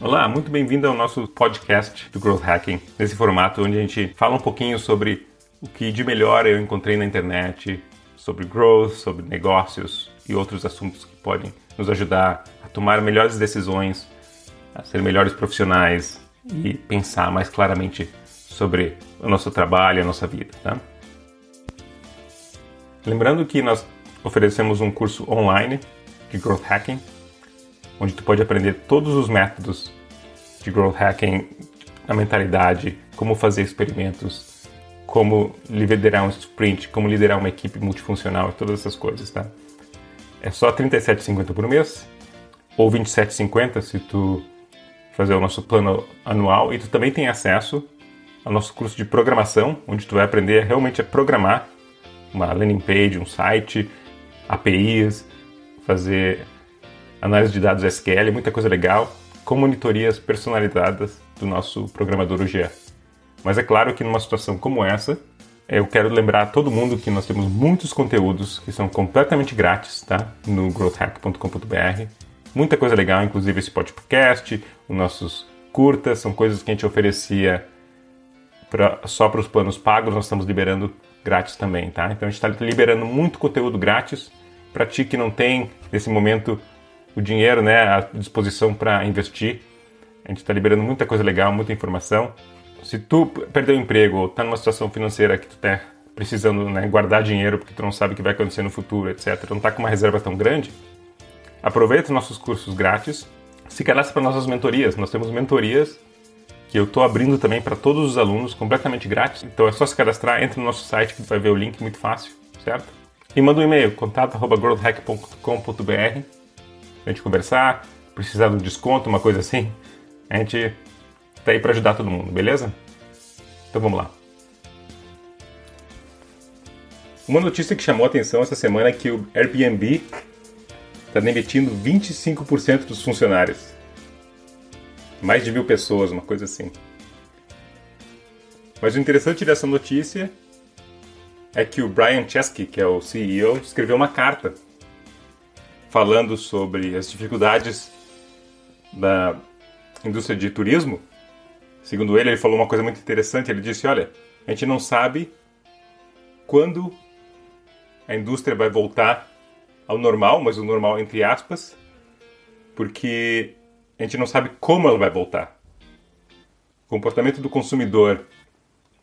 Olá, muito bem-vindo ao nosso podcast do Growth Hacking, nesse formato onde a gente fala um pouquinho sobre o que de melhor eu encontrei na internet, sobre growth, sobre negócios e outros assuntos que podem nos ajudar a tomar melhores decisões, a ser melhores profissionais e pensar mais claramente sobre o nosso trabalho a nossa vida. Tá? Lembrando que nós oferecemos um curso online de Growth Hacking onde tu pode aprender todos os métodos de growth hacking, a mentalidade, como fazer experimentos, como liderar um sprint, como liderar uma equipe multifuncional, todas essas coisas, tá? É só R$ 37,50 por mês ou R$ 27,50 se tu fazer o nosso plano anual e tu também tem acesso ao nosso curso de programação, onde tu vai aprender realmente a programar uma landing page, um site, APIs, fazer análise de dados SQL, muita coisa legal, com monitorias personalizadas do nosso programador UGE. Mas é claro que numa situação como essa, eu quero lembrar a todo mundo que nós temos muitos conteúdos que são completamente grátis, tá? No growthhack.com.br. Muita coisa legal, inclusive esse podcast, os nossos curtas, são coisas que a gente oferecia pra, só para os planos pagos, nós estamos liberando grátis também, tá? Então a gente está liberando muito conteúdo grátis para ti que não tem, nesse momento, o dinheiro né, à disposição para investir. A gente está liberando muita coisa legal, muita informação. Se tu perdeu o emprego ou está numa situação financeira que tu está precisando né, guardar dinheiro porque tu não sabe o que vai acontecer no futuro, etc., não está com uma reserva tão grande, aproveita os nossos cursos grátis, se cadastre para nossas mentorias. Nós temos mentorias que eu estou abrindo também para todos os alunos, completamente grátis. Então é só se cadastrar, entra no nosso site que tu vai ver o link muito fácil, certo? E manda um e-mail, contato.growthhack.com.br a gente conversar, precisar de um desconto, uma coisa assim, a gente tá aí para ajudar todo mundo, beleza? Então vamos lá. Uma notícia que chamou a atenção essa semana é que o Airbnb está demitindo 25% dos funcionários. Mais de mil pessoas, uma coisa assim. Mas o interessante dessa notícia é que o Brian Chesky, que é o CEO, escreveu uma carta falando sobre as dificuldades da indústria de turismo. Segundo ele, ele falou uma coisa muito interessante. Ele disse: Olha, a gente não sabe quando a indústria vai voltar ao normal, mas o normal entre aspas, porque a gente não sabe como ela vai voltar. O comportamento do consumidor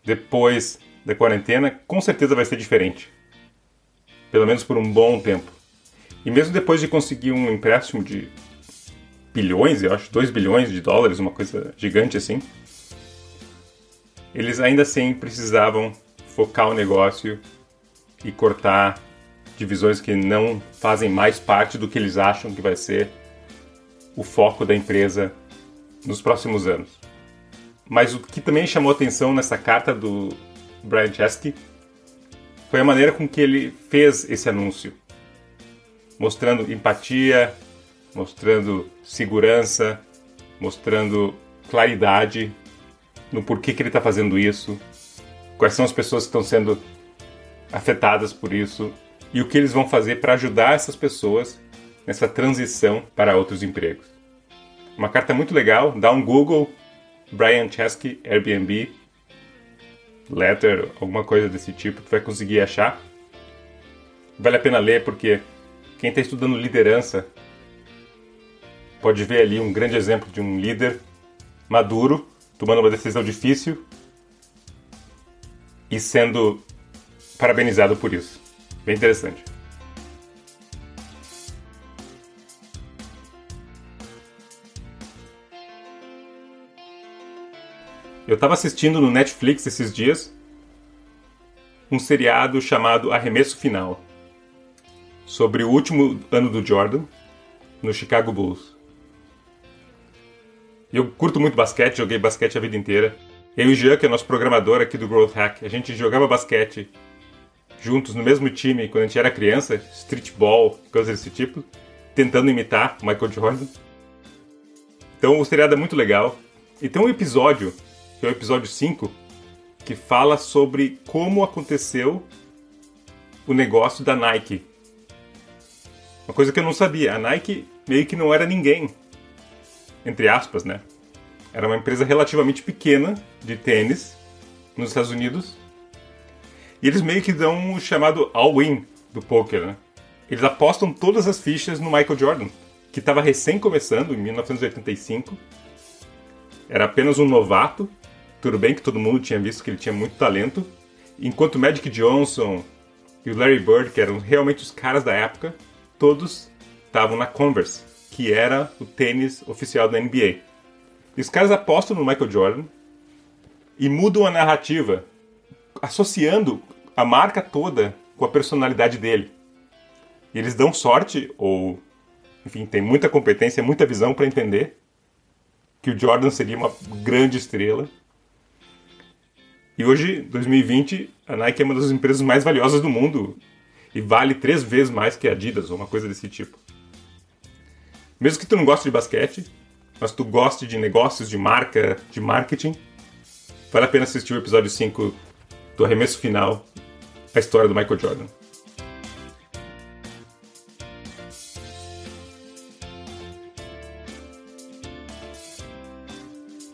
depois da quarentena com certeza vai ser diferente. Pelo menos por um bom tempo. E mesmo depois de conseguir um empréstimo de bilhões, eu acho, 2 bilhões de dólares, uma coisa gigante assim, eles ainda assim precisavam focar o negócio e cortar divisões que não fazem mais parte do que eles acham que vai ser o foco da empresa nos próximos anos. Mas o que também chamou atenção nessa carta do Brian Chesky foi a maneira com que ele fez esse anúncio mostrando empatia, mostrando segurança, mostrando claridade no porquê que ele está fazendo isso, quais são as pessoas que estão sendo afetadas por isso e o que eles vão fazer para ajudar essas pessoas nessa transição para outros empregos. Uma carta muito legal, dá um Google, Brian Chesky, Airbnb, letter, alguma coisa desse tipo, tu vai conseguir achar. Vale a pena ler porque quem está estudando liderança pode ver ali um grande exemplo de um líder maduro tomando uma decisão difícil e sendo parabenizado por isso. Bem interessante. Eu estava assistindo no Netflix esses dias um seriado chamado Arremesso Final sobre o último ano do Jordan no Chicago Bulls. Eu curto muito basquete, joguei basquete a vida inteira. Eu e o Jean, que é nosso programador aqui do Growth Hack, a gente jogava basquete juntos no mesmo time quando a gente era criança, streetball, coisas desse tipo, tentando imitar Michael Jordan. Então o seriado é muito legal. E tem um episódio, que é o episódio 5, que fala sobre como aconteceu o negócio da Nike uma coisa que eu não sabia, a Nike meio que não era ninguém. entre aspas, né? Era uma empresa relativamente pequena de tênis nos Estados Unidos. E eles meio que dão o chamado all-in do poker, né? Eles apostam todas as fichas no Michael Jordan, que estava recém começando em 1985. Era apenas um novato. Tudo bem que todo mundo tinha visto que ele tinha muito talento. Enquanto Magic Johnson e o Larry Bird, que eram realmente os caras da época, todos estavam na Converse, que era o tênis oficial da NBA. E os caras apostam no Michael Jordan e mudam a narrativa, associando a marca toda com a personalidade dele. E eles dão sorte, ou enfim, tem muita competência, muita visão para entender que o Jordan seria uma grande estrela. E hoje, 2020, a Nike é uma das empresas mais valiosas do mundo e vale três vezes mais que Adidas, ou uma coisa desse tipo. Mesmo que tu não goste de basquete, mas tu goste de negócios, de marca, de marketing, vale a pena assistir o episódio 5 do arremesso final, a história do Michael Jordan.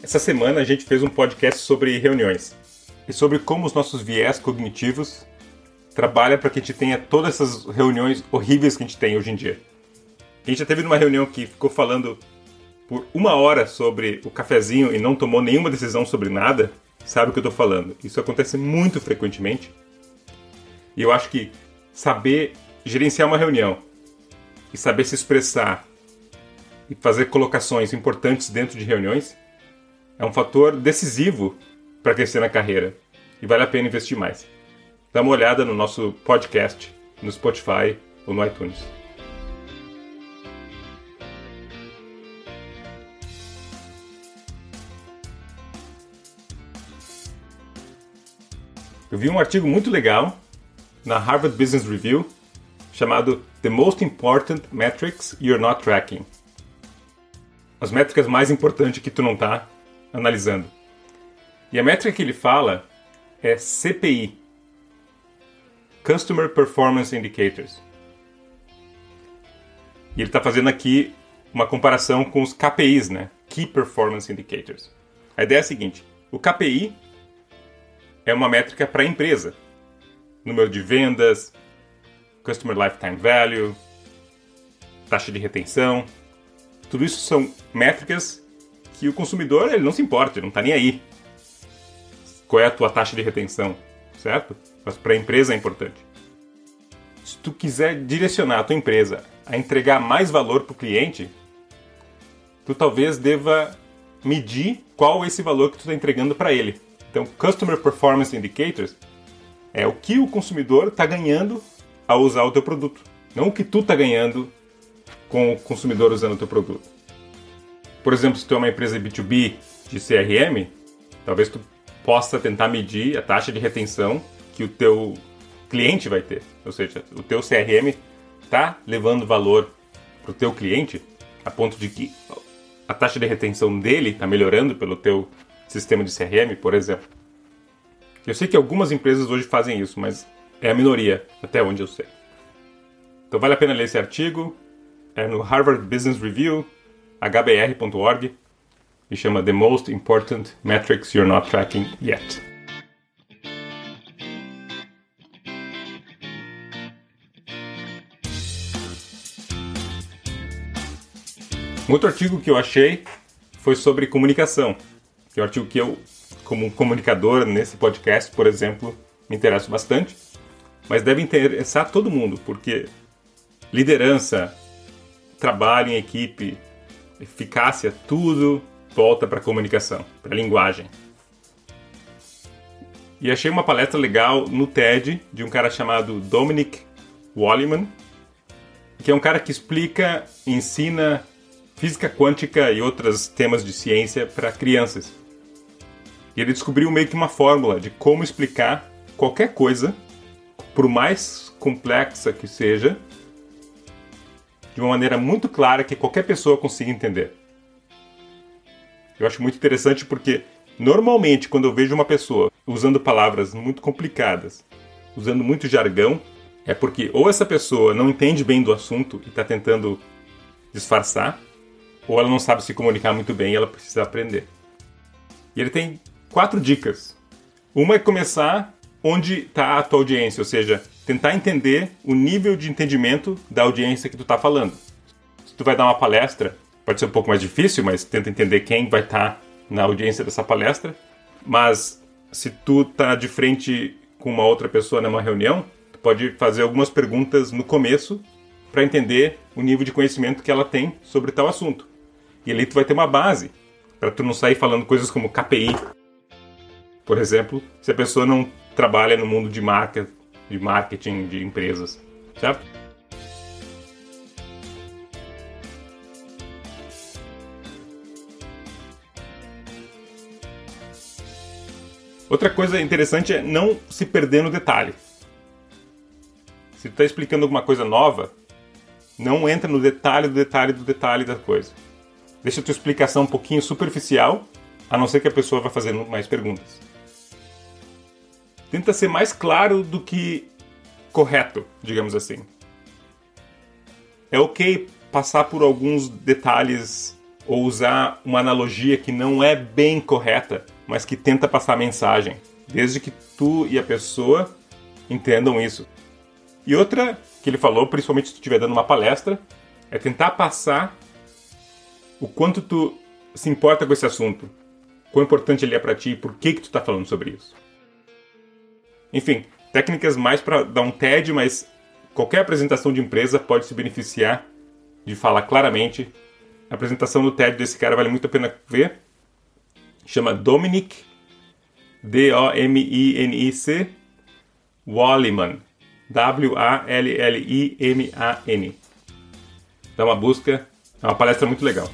Essa semana a gente fez um podcast sobre reuniões e sobre como os nossos viés cognitivos trabalham para que a gente tenha todas essas reuniões horríveis que a gente tem hoje em dia. A gente já teve numa reunião que ficou falando por uma hora sobre o cafezinho e não tomou nenhuma decisão sobre nada, sabe o que eu estou falando. Isso acontece muito frequentemente. E eu acho que saber gerenciar uma reunião e saber se expressar e fazer colocações importantes dentro de reuniões é um fator decisivo para crescer na carreira e vale a pena investir mais. Dá uma olhada no nosso podcast no Spotify ou no iTunes. Eu vi um artigo muito legal na Harvard Business Review chamado The Most Important Metrics You're Not Tracking. As métricas mais importantes que tu não está analisando. E a métrica que ele fala é CPI Customer Performance Indicators. E ele está fazendo aqui uma comparação com os KPIs, né? Key Performance Indicators. A ideia é a seguinte: o KPI é uma métrica para a empresa. Número de vendas, Customer Lifetime Value, taxa de retenção. Tudo isso são métricas que o consumidor ele não se importa, ele não está nem aí. Qual é a tua taxa de retenção, certo? Mas para a empresa é importante. Se tu quiser direcionar a tua empresa a entregar mais valor para o cliente, tu talvez deva medir qual é esse valor que tu está entregando para ele. Então, Customer Performance Indicators é o que o consumidor está ganhando ao usar o teu produto, não o que tu está ganhando com o consumidor usando o teu produto. Por exemplo, se tu é uma empresa B2B de CRM, talvez tu possa tentar medir a taxa de retenção que o teu cliente vai ter. Ou seja, o teu CRM está levando valor para o teu cliente a ponto de que a taxa de retenção dele está melhorando pelo teu sistema de CRM, por exemplo. Eu sei que algumas empresas hoje fazem isso, mas é a minoria, até onde eu sei. Então vale a pena ler esse artigo. É no Harvard Business Review, hbr.org, e chama The Most Important Metrics You're Not Tracking Yet. Um outro artigo que eu achei foi sobre comunicação que é um artigo que eu, como comunicador nesse podcast, por exemplo, me interesso bastante, mas deve interessar todo mundo, porque liderança, trabalho em equipe, eficácia, tudo volta para a comunicação, para a linguagem. E achei uma palestra legal no TED de um cara chamado Dominic Walliman, que é um cara que explica, ensina física quântica e outros temas de ciência para crianças. E ele descobriu meio que uma fórmula de como explicar qualquer coisa, por mais complexa que seja, de uma maneira muito clara que qualquer pessoa consiga entender. Eu acho muito interessante porque normalmente quando eu vejo uma pessoa usando palavras muito complicadas, usando muito jargão, é porque ou essa pessoa não entende bem do assunto e está tentando disfarçar, ou ela não sabe se comunicar muito bem e ela precisa aprender. E ele tem quatro dicas. Uma é começar onde está a tua audiência, ou seja, tentar entender o nível de entendimento da audiência que tu está falando. Se tu vai dar uma palestra, pode ser um pouco mais difícil, mas tenta entender quem vai estar tá na audiência dessa palestra. Mas se tu tá de frente com uma outra pessoa numa reunião, tu pode fazer algumas perguntas no começo para entender o nível de conhecimento que ela tem sobre tal assunto. E ali tu vai ter uma base para tu não sair falando coisas como KPI. Por exemplo, se a pessoa não trabalha no mundo de marca, de marketing de empresas, certo? Outra coisa interessante é não se perder no detalhe. Se tu está explicando alguma coisa nova, não entra no detalhe do detalhe do detalhe da coisa. Deixa a tua explicação um pouquinho superficial, a não ser que a pessoa vá fazendo mais perguntas. Tenta ser mais claro do que correto, digamos assim. É ok passar por alguns detalhes ou usar uma analogia que não é bem correta mas que tenta passar mensagem, desde que tu e a pessoa entendam isso. E outra que ele falou, principalmente se tu estiver dando uma palestra, é tentar passar o quanto tu se importa com esse assunto, quão importante ele é para ti e por que que tu está falando sobre isso. Enfim, técnicas mais para dar um TED, mas qualquer apresentação de empresa pode se beneficiar de falar claramente. A apresentação do TED desse cara vale muito a pena ver chama Dominic, D-O-M-I-N-I-C, Walliman, W-A-L-L-I-M-A-N. Dá uma busca, é uma palestra muito legal.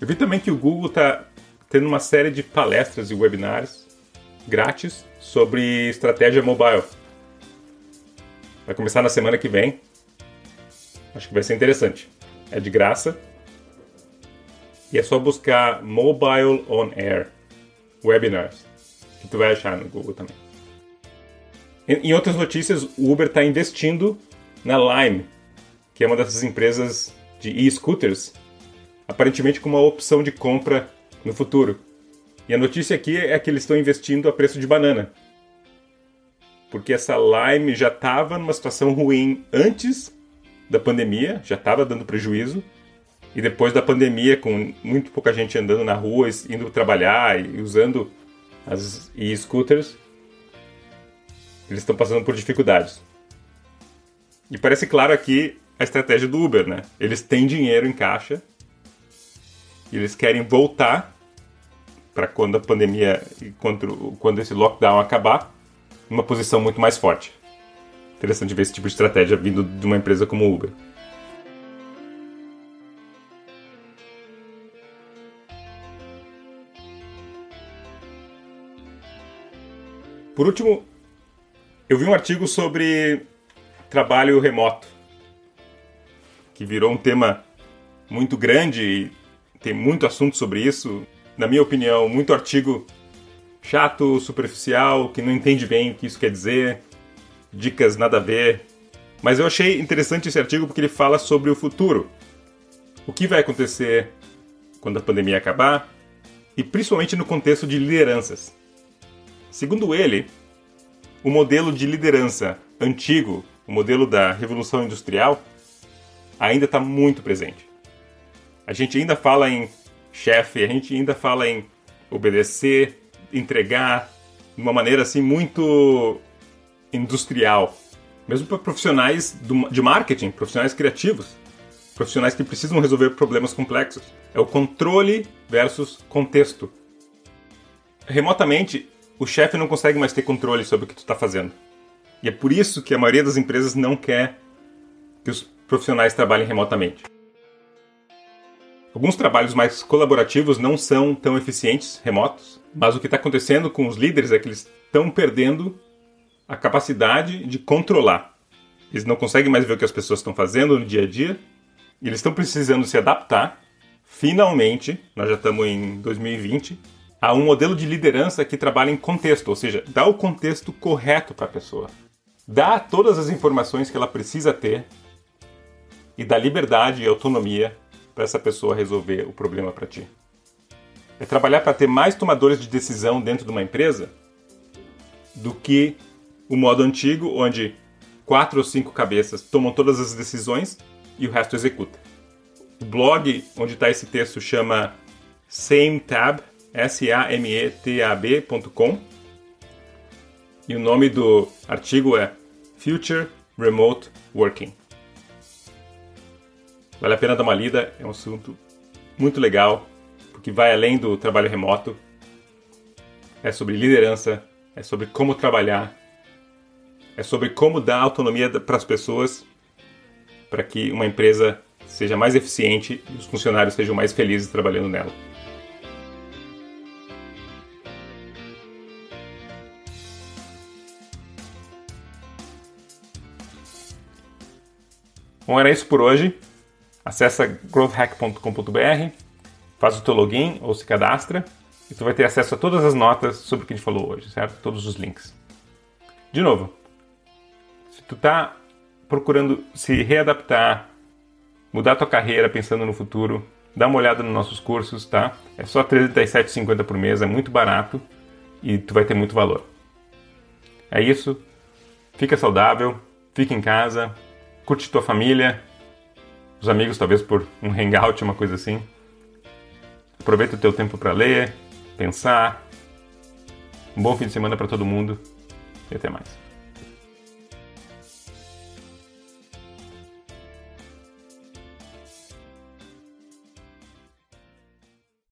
Eu vi também que o Google está tendo uma série de palestras e webinars grátis sobre estratégia mobile. Vai começar na semana que vem. Acho que vai ser interessante. É de graça. E é só buscar Mobile on Air Webinars, que tu vai achar no Google também. Em outras notícias, o Uber está investindo na Lime, que é uma dessas empresas de e-scooters, aparentemente com uma opção de compra no futuro. E a notícia aqui é que eles estão investindo a preço de banana porque essa Lime já estava numa situação ruim antes da pandemia, já estava dando prejuízo. E depois da pandemia, com muito pouca gente andando na rua, indo trabalhar e usando as e-scooters, eles estão passando por dificuldades. E parece claro aqui a estratégia do Uber, né? Eles têm dinheiro em caixa e eles querem voltar para quando a pandemia, quando, quando esse lockdown acabar, numa posição muito mais forte. Interessante ver esse tipo de estratégia vindo de uma empresa como o Uber. Por último, eu vi um artigo sobre trabalho remoto, que virou um tema muito grande e tem muito assunto sobre isso. Na minha opinião, muito artigo chato, superficial, que não entende bem o que isso quer dizer, dicas nada a ver. Mas eu achei interessante esse artigo porque ele fala sobre o futuro. O que vai acontecer quando a pandemia acabar e principalmente no contexto de lideranças. Segundo ele, o modelo de liderança antigo, o modelo da Revolução Industrial, ainda está muito presente. A gente ainda fala em chefe, a gente ainda fala em obedecer, entregar de uma maneira assim muito industrial, mesmo para profissionais de marketing, profissionais criativos, profissionais que precisam resolver problemas complexos. É o controle versus contexto. Remotamente, o chefe não consegue mais ter controle sobre o que tu está fazendo. E é por isso que a maioria das empresas não quer que os profissionais trabalhem remotamente. Alguns trabalhos mais colaborativos não são tão eficientes remotos, mas o que está acontecendo com os líderes é que eles estão perdendo a capacidade de controlar. Eles não conseguem mais ver o que as pessoas estão fazendo no dia a dia e eles estão precisando se adaptar. Finalmente, nós já estamos em 2020, a um modelo de liderança que trabalha em contexto, ou seja, dá o contexto correto para a pessoa. Dá todas as informações que ela precisa ter e dá liberdade e autonomia para essa pessoa resolver o problema para ti. É trabalhar para ter mais tomadores de decisão dentro de uma empresa do que o modo antigo, onde quatro ou cinco cabeças tomam todas as decisões e o resto executa. O blog onde está esse texto chama SameTab, S-A-M-E-T-A-B.com. E o nome do artigo é Future Remote Working. Vale a pena dar uma lida, é um assunto muito legal, porque vai além do trabalho remoto. É sobre liderança, é sobre como trabalhar, é sobre como dar autonomia para as pessoas para que uma empresa seja mais eficiente e os funcionários sejam mais felizes trabalhando nela. Bom, era isso por hoje. Acesse growthhack.com.br, faz o teu login ou se cadastra e tu vai ter acesso a todas as notas sobre o que a gente falou hoje, certo? Todos os links. De novo, se tu tá procurando se readaptar, mudar tua carreira pensando no futuro, dá uma olhada nos nossos cursos, tá? É só R$ 37,50 por mês, é muito barato e tu vai ter muito valor. É isso. Fica saudável, fica em casa, curte tua família, os amigos, talvez por um hangout, uma coisa assim. Aproveita o teu tempo para ler, pensar. Um bom fim de semana para todo mundo e até mais.